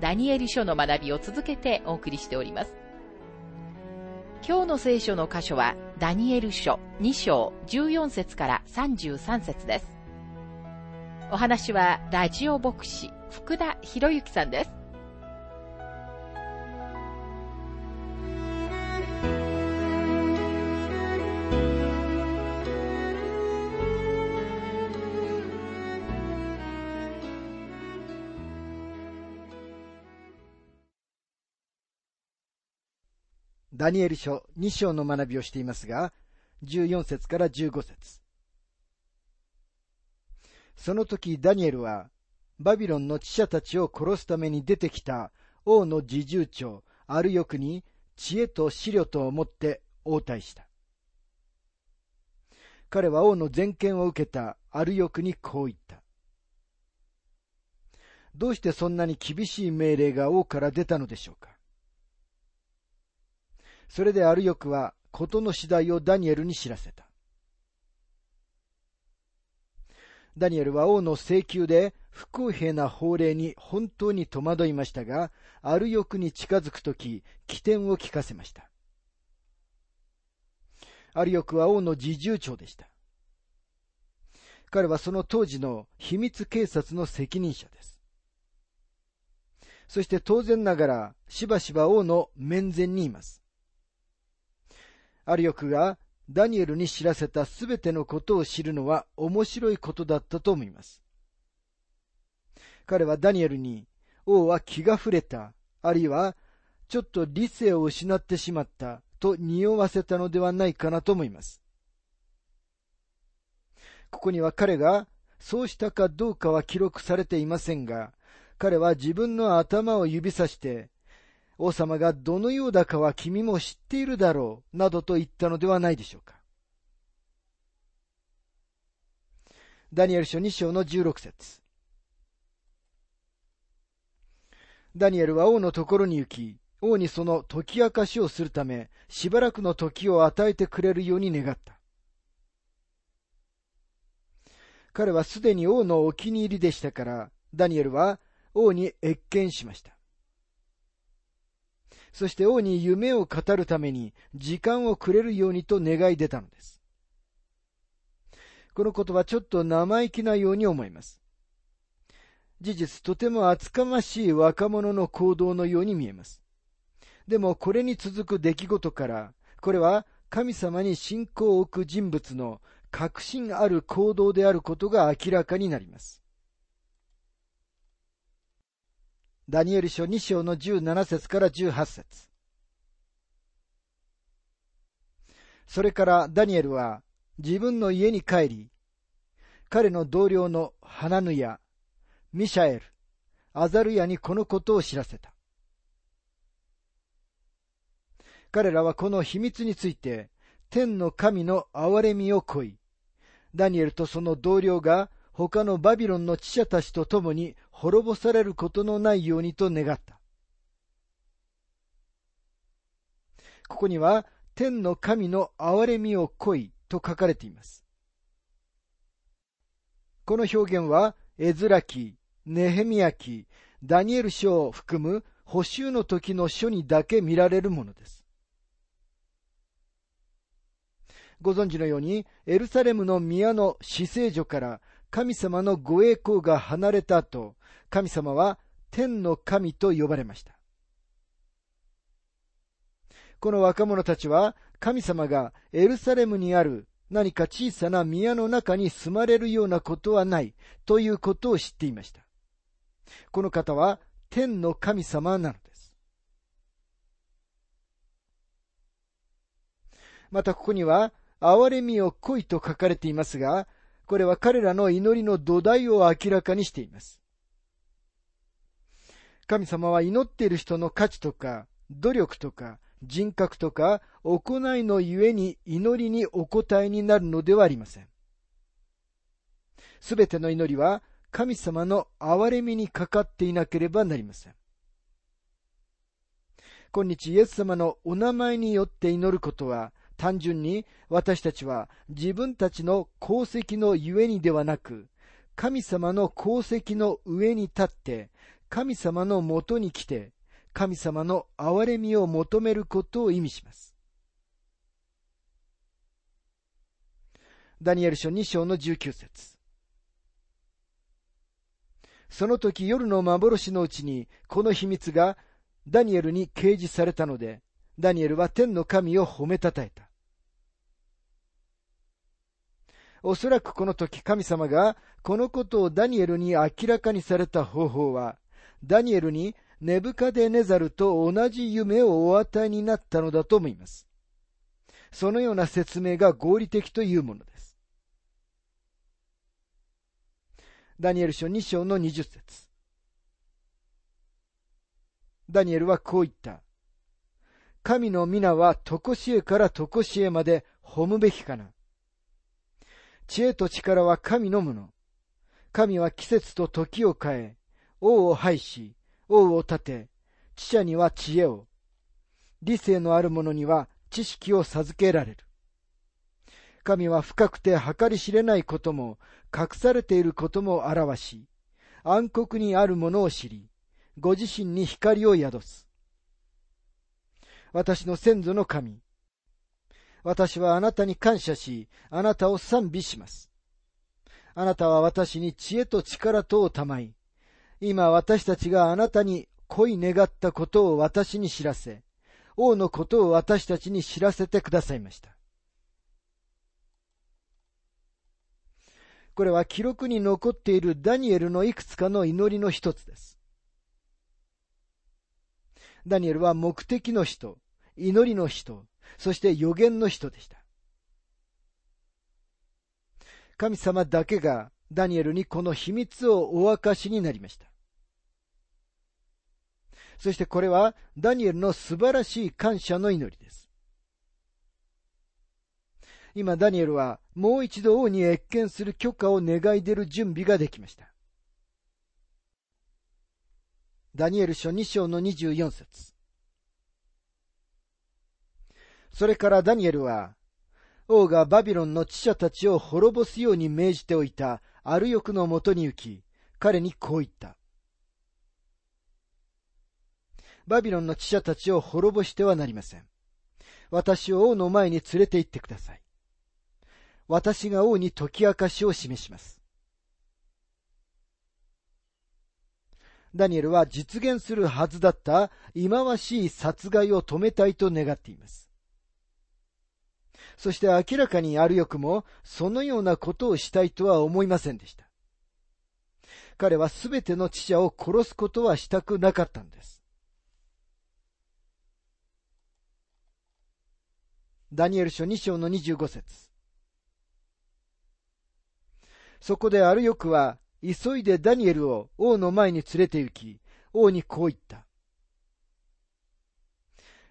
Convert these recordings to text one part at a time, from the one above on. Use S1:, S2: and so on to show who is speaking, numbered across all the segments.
S1: ダニエル書の学びを続けてお送りしております。今日の聖書の箇所はダニエル書2章14節から33節です。お話はラジオ牧師福田博之さんです。
S2: ダニエル書2章の学びをしていますが、14節から15節その時ダニエルは、バビロンの知者たちを殺すために出てきた王の侍従長、アルヨクに知恵と思慮とを持って応対した。彼は王の全権を受けたアルヨクにこう言った。どうしてそんなに厳しい命令が王から出たのでしょうかそれでアルヨクは事の次第をダニエルに知らせた。ダニエルは王の請求で不公平な法令に本当に戸惑いましたが、アルヨクに近づくとき、起点を聞かせました。アルヨクは王の侍従長でした。彼はその当時の秘密警察の責任者です。そして当然ながら、しばしば王の面前にいます。アリオクがダニエルに知らせたすべてのことを知るのは面白いことだったと思います。彼はダニエルに、王は気が触れた、あるいは、ちょっと理性を失ってしまった、と匂わせたのではないかなと思います。ここには彼がそうしたかどうかは記録されていませんが、彼は自分の頭を指さして、王様がどのようだかは君も知っているだろう、などと言ったのではないでしょうか。ダニエル書2章の16節ダニエルは王のところに行き、王にその解き明かしをするため、しばらくの時を与えてくれるように願った。彼はすでに王のお気に入りでしたから、ダニエルは王に謁見しました。そして王に夢を語るために時間をくれるようにと願い出たのです。このことはちょっと生意気なように思います。事実、とても厚かましい若者の行動のように見えます。でもこれに続く出来事から、これは神様に信仰を置く人物の確信ある行動であることが明らかになります。ダニエル書2章の17節から18節それからダニエルは自分の家に帰り、彼の同僚のハナヌヤ、ミシャエル、アザルヤにこのことを知らせた。彼らはこの秘密について、天の神の憐れみを恋、ダニエルとその同僚が他のバビロンの知者たちと共に滅ぼされることのないようにと願った。ここには、天の神の憐れみを恋と書かれています。この表現は、エズラ記、ネヘミヤ記、ダニエル書を含む補修の時の書にだけ見られるものです。ご存知のように、エルサレムの宮の死聖所から神様のご栄光が離れた後、神様は天の神と呼ばれました。この若者たちは神様がエルサレムにある何か小さな宮の中に住まれるようなことはないということを知っていました。この方は天の神様なのです。またここには、憐れみを恋と書かれていますが、これは彼らの祈りの土台を明らかにしています。神様は祈っている人の価値とか努力とか人格とか行いのゆえに祈りにお答えになるのではありません。すべての祈りは神様の憐れみにかかっていなければなりません。今日イエス様のお名前によって祈ることは単純に私たちは自分たちの功績のゆえにではなく神様の功績の上に立って神様のもとに来て神様の憐れみを求めることを意味します。ダニエル書2章の19節その時夜の幻のうちにこの秘密がダニエルに掲示されたので、ダニエルは天の神を褒めたたえた。おそらくこの時神様がこのことをダニエルに明らかにされた方法は、ダニエルにネブカデネザルと同じ夢をお与えになったのだと思います。そのような説明が合理的というものです。ダニエル書2章の20節ダニエルはこう言った。神の皆は常しえから常しえまで褒むべきかな。知恵と力は神のもの。神は季節と時を変え、王を廃し、王を立て、知者には知恵を、理性のある者には知識を授けられる。神は深くて計り知れないことも、隠されていることも表し、暗黒にあるものを知り、ご自身に光を宿す。私の先祖の神。私はあなたに感謝し、あなたを賛美します。あなたは私に知恵と力とをたまい、今私たちがあなたに恋願ったことを私に知らせ、王のことを私たちに知らせてくださいました。これは記録に残っているダニエルのいくつかの祈りの一つです。ダニエルは目的の人、祈りの人、そして予言の人でした。神様だけがダニエルにこの秘密をお明かしになりました。そしてこれはダニエルの素晴らしい感謝の祈りです。今ダニエルはもう一度王に謁見する許可を願い出る準備ができました。ダニエル書2章の24節それからダニエルは、王がバビロンの知者たちを滅ぼすように命じておいたアルヨクのもとに行き、彼にこう言った。バビロンの知者たちを滅ぼしてはなりません。私を王の前に連れて行ってください。私が王に解き明かしを示します。ダニエルは実現するはずだった忌まわしい殺害を止めたいと願っています。そして明らかにあるよくもそのようなことをしたいとは思いませんでした。彼はすべての知者を殺すことはしたくなかったんです。ダニエル書2章の25節そこであるよくは急いでダニエルを王の前に連れて行き、王にこう言った。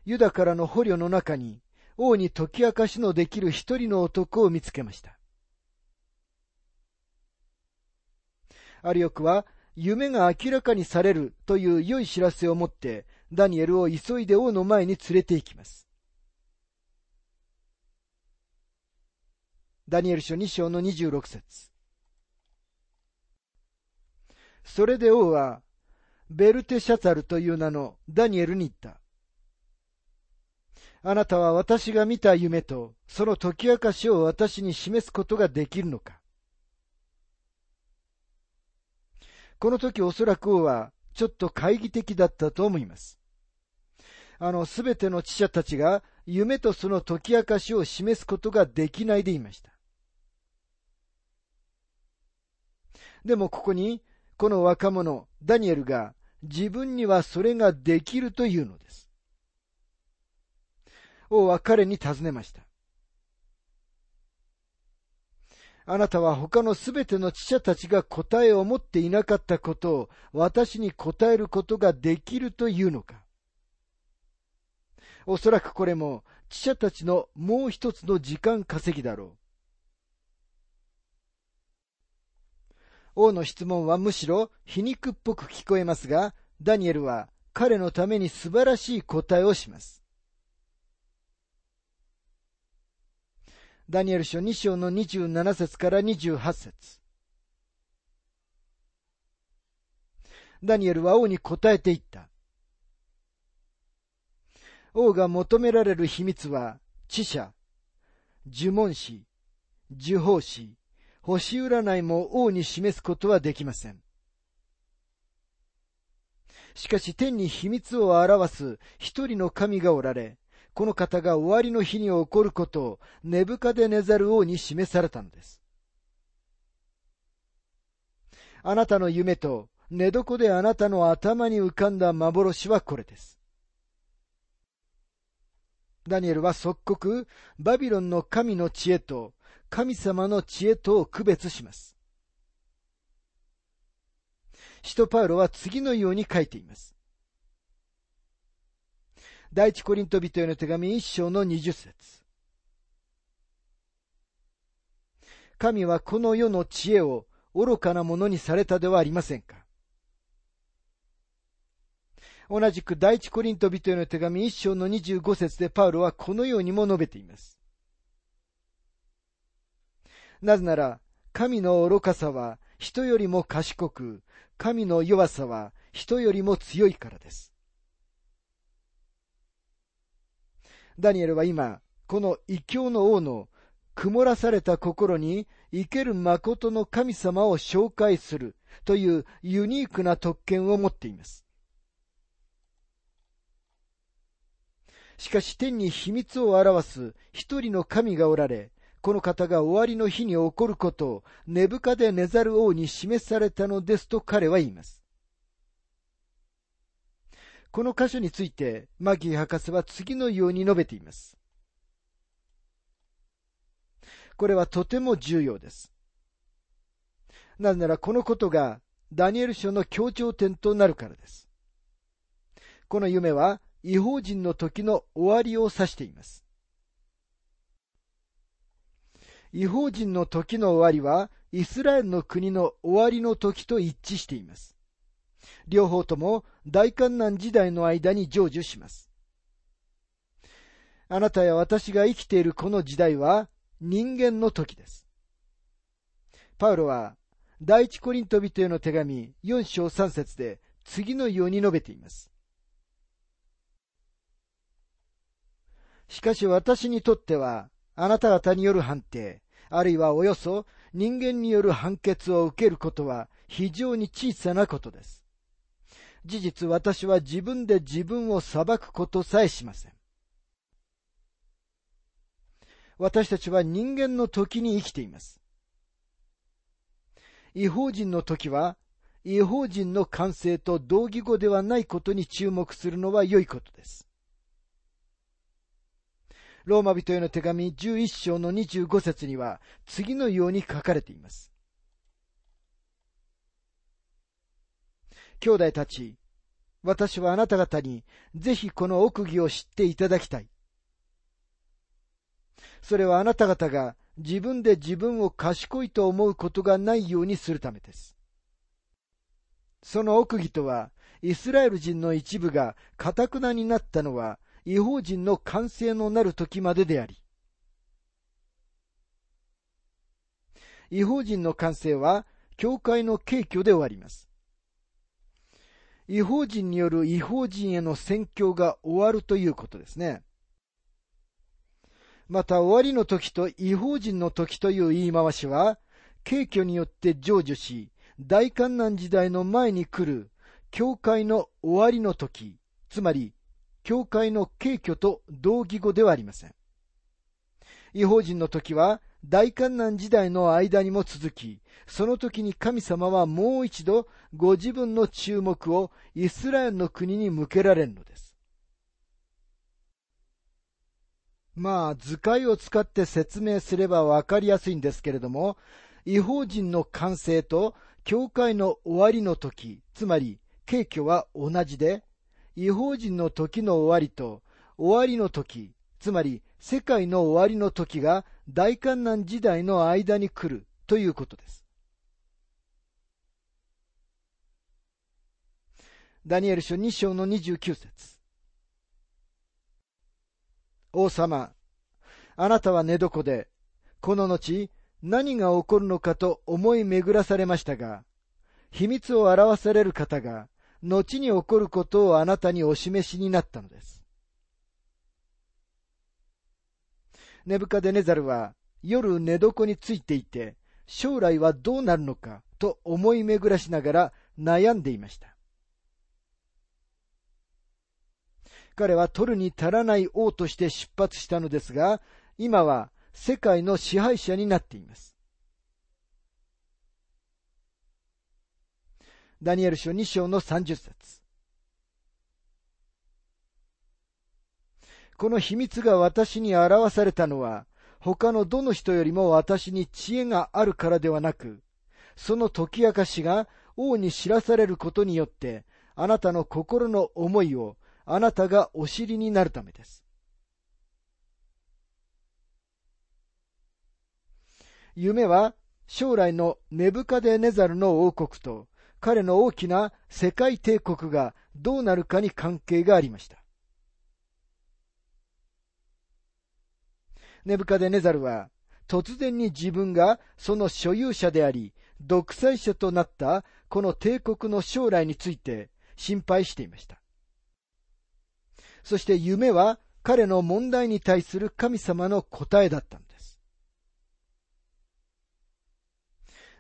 S2: ユダからの捕虜の中に、王に解き明かしのできる一人の男を見つけました。アリオクは、夢が明らかにされるという良い知らせを持って、ダニエルを急いで王の前に連れて行きます。ダニエル書2章の26節それで王は、ベルテシャツァルという名のダニエルに言った。あなたは私が見た夢とその解き明かしを私に示すことができるのかこの時おそらく王はちょっと懐疑的だったと思います。あの、すべての知者たちが夢とその解き明かしを示すことができないでいました。でもここにこの若者、ダニエルが自分にはそれができるというのです。王は彼に尋ねました。あなたは他のすべての知者たちが答えを持っていなかったことを私に答えることができるというのかおそらくこれも、知者たちのもう一つの時間稼ぎだろう。王の質問はむしろ皮肉っぽく聞こえますが、ダニエルは彼のために素晴らしい答えをします。ダニエル書2章の27節から28節ダニエルは王に答えていった。王が求められる秘密は、知者、呪文師、呪法師、星占いも王に示すことはできません。しかし天に秘密を表す一人の神がおられ、この方が終わりの日に起こることを根深で寝ざる王に示されたのです。あなたの夢と寝床であなたの頭に浮かんだ幻はこれです。ダニエルは即刻バビロンの神の知恵と神様の知恵とを区別します。使徒パウロは次のように書いています。第一コリント人への手紙一章の二十節神はこの世の知恵を愚かなものにされたではありませんか同じく第一コリント人への手紙一章の二十五節でパウロはこのようにも述べています。なぜなら、神の愚かさは人よりも賢く、神の弱さは人よりも強いからです。ダニエルは今、この異教の王の曇らされた心に生ける誠の神様を紹介するというユニークな特権を持っています。しかし天に秘密を表す一人の神がおられ、この方が終わりの日に起こることを根深で寝ざる王に示されたのですと彼は言います。この箇所について、マギー博士は次のように述べています。これはとても重要です。なぜならこのことがダニエル書の協調点となるからです。この夢は違法人の時の終わりを指しています。違法人の時の終わりはイスラエルの国の終わりの時と一致しています。両方とも大観難時代の間に成就します。あなたや私が生きているこの時代は人間の時です。パウロは第一コリント人への手紙4章3節で次のように述べています。しかし私にとってはあなた方による判定、あるいはおよそ人間による判決を受けることは非常に小さなことです。事実私は自分で自分を裁くことさえしません。私たちは人間の時に生きています。違法人の時は、違法人の感性と同義語ではないことに注目するのは良いことです。ローマ人への手紙11章の25節には次のように書かれています。兄弟たち、私はあなた方にぜひこの奥義を知っていただきたい。それはあなた方が自分で自分を賢いと思うことがないようにするためです。その奥義とは、イスラエル人の一部が堅くなになったのは、違法人の完成のなる時までであり、違法人の完成は、教会の敬虚で終わります。違法人による違法人への宣教が終わるということですね。また終わりの時と違法人の時という言い回しは、敬虚によって成就し、大観難時代の前に来る、教会の終わりの時、つまり、教会の敬虚と同義語ではありません。違法人の時は、大観難時代の間にも続き、その時に神様はもう一度ご自分の注目をイスラエルの国に向けられるのです。まあ、図解を使って説明すればわかりやすいんですけれども、違法人の完成と教会の終わりの時、つまり、敬虚は同じで、違法人の時の終わりと終わりの時、つまり世界の終わりの時が大観難時代の間に来るということです。ダニエル書2章の29節王様、あなたは寝床で、この後、何が起こるのかと思い巡らされましたが、秘密を表される方が、後に起こることをあなたにお示しになったのです。ネブカデネザルは夜寝床についていて、将来はどうなるのかと思い巡らしながら悩んでいました。彼は取るに足らない王として出発したのですが、今は世界の支配者になっています。ダニエル書2章の30節この秘密が私に表されたのは、他のどの人よりも私に知恵があるからではなく、その解き明かしが王に知らされることによって、あなたの心の思いをあなたがお知りになるためです。夢は将来のネブカデネザルの王国と彼の大きな世界帝国がどうなるかに関係がありました。ネブカデネザルは突然に自分がその所有者であり、独裁者となったこの帝国の将来について心配していました。そして夢は彼の問題に対する神様の答えだったんです。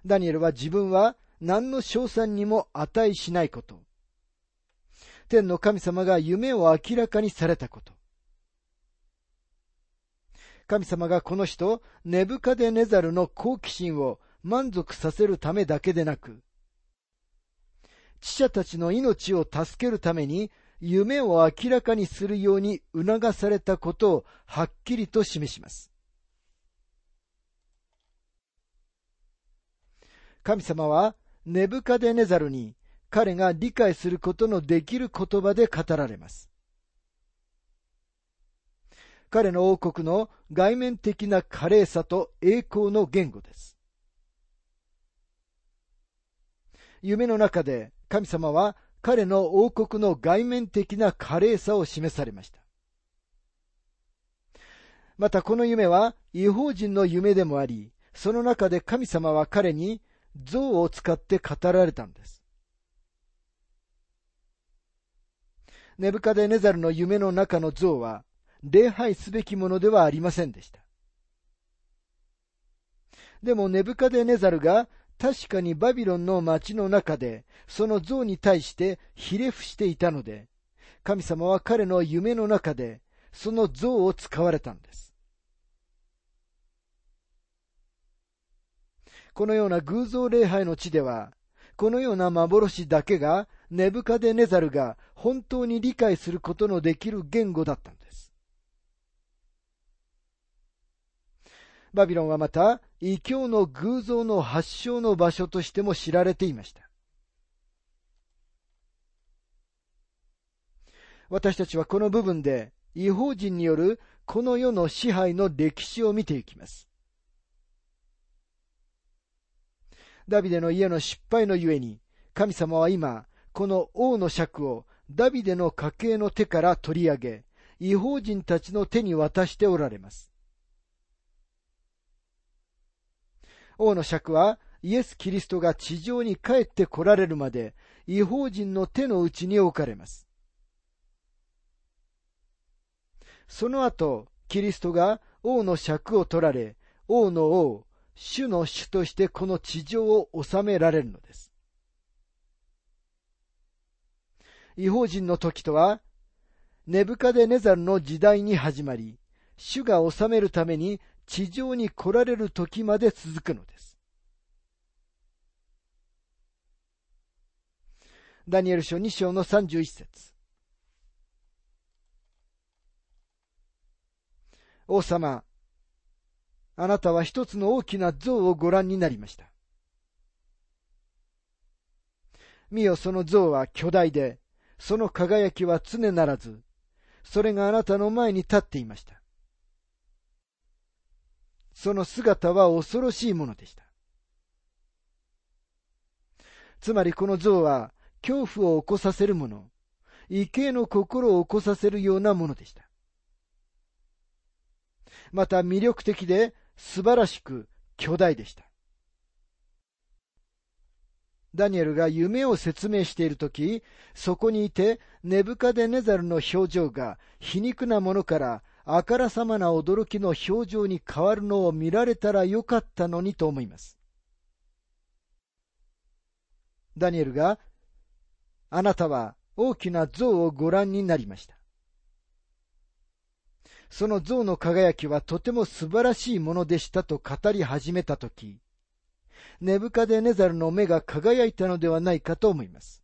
S2: ダニエルは自分は何の賞賛にも値しないこと。天の神様が夢を明らかにされたこと。神様がこの人、ネブカデネザルの好奇心を満足させるためだけでなく、知者たちの命を助けるために夢を明らかにするように促されたことをはっきりと示します。神様はネブカデネザルに彼が理解することのできる言葉で語られます。彼の王国の外面的な華麗さと栄光の言語です。夢の中で神様は彼の王国の外面的な華麗さを示されました。またこの夢は違法人の夢でもあり、その中で神様は彼に像を使って語られたんです。ネブカデネザルの夢の中の像は礼拝すべきものではありませんでした。でもネブカデネザルが確かにバビロンの町の中で、その像に対してひれ伏していたので、神様は彼の夢の中で、その像を使われたんです。このような偶像礼拝の地では、このような幻だけが、ネブカデネザルが本当に理解することのできる言語だったんです。バビロンはまた、異教の偶像の発祥の場所としても知られていました。私たちはこの部分で違法人によるこの世の支配の歴史を見ていきます。ダビデの家の失敗のゆえに、神様は今、この王の尺をダビデの家系の手から取り上げ、違法人たちの手に渡しておられます。王の尺はイエス・キリストが地上に帰って来られるまで違法人の手の内に置かれます。その後、キリストが王の尺を取られ、王の王、主の主としてこの地上を治められるのです。違法人の時とは、ネブカデネザルの時代に始まり、主が治めるために地上に来られる時まで続くのです。ダニエル書2章の31節王様、あなたは一つの大きな像をご覧になりました。見よその像は巨大で、その輝きは常ならず、それがあなたの前に立っていました。その姿は恐ろしいものでした。つまりこの像は恐怖を起こさせるもの、畏敬の心を起こさせるようなものでした。また魅力的で素晴らしく巨大でした。ダニエルが夢を説明しているとき、そこにいて、ネブカデネザルの表情が皮肉なものからあからさまな驚きの表情に変わるのを見られたらよかったのにと思います。ダニエルが、あなたは大きな像をご覧になりました。その像の輝きはとても素晴らしいものでしたと語り始めたとき、ネブカデネザルの目が輝いたのではないかと思います。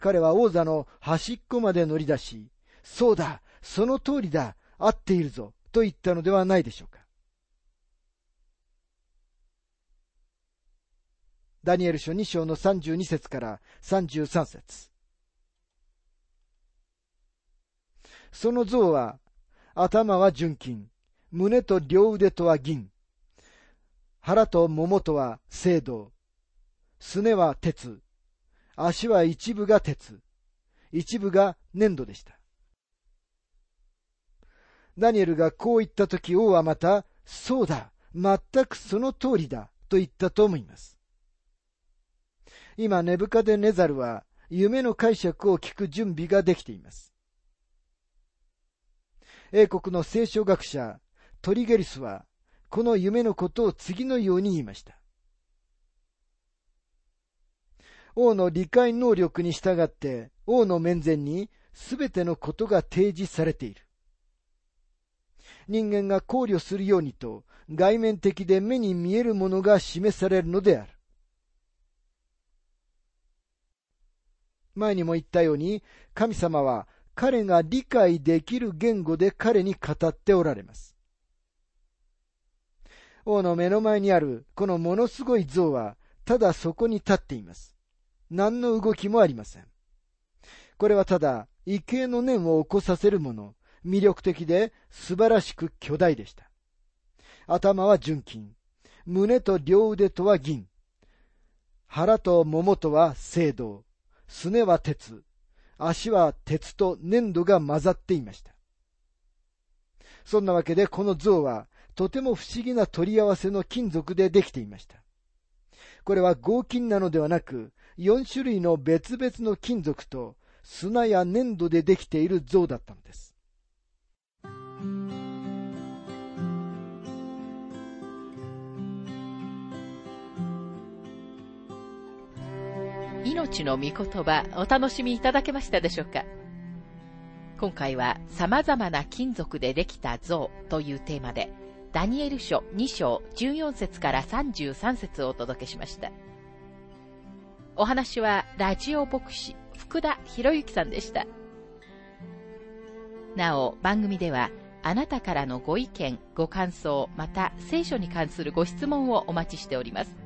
S2: 彼は王座の端っこまで乗り出し、そうだ、その通りだ、合っているぞ、と言ったのではないでしょうか。ダニエル書2章の32節から33節その像は、頭は純金、胸と両腕とは銀、腹と桃とは青銅、すねは鉄、足は一部が鉄、一部が粘土でした。ダニエルがこう言ったとき王はまた、そうだ、全くその通りだ、と言ったと思います。今、ネブカデネザルは、夢の解釈を聞く準備ができています。英国の聖書学者、トリゲリスは、この夢のことを次のように言いました。王の理解能力に従って王の面前にすべてのことが提示されている。人間が考慮するようにと外面的で目に見えるものが示されるのである。前にも言ったように神様は彼が理解できる言語で彼に語っておられます。王の目の前にあるこのものすごい像は、ただそこに立っています。何の動きもありません。これはただ、畏敬の念を起こさせるもの、魅力的で素晴らしく巨大でした。頭は純金、胸と両腕とは銀、腹と桃とは青銅、すねは鉄、足は鉄と粘土が混ざっていました。そんなわけでこの像はとても不思議な取り合わせの金属でできていました。これは合金なのではなく、4種類の別々の金属と砂や粘土でできている像だったのです。
S1: 命の御言葉お楽しみいただけましたでしょうか？今回は様々な金属でできた像というテーマでダニエル書2章14節から33節をお届けしました。お話はラジオ牧師福田博之さんでした。なお、番組ではあなたからのご意見、ご感想、また聖書に関するご質問をお待ちしております。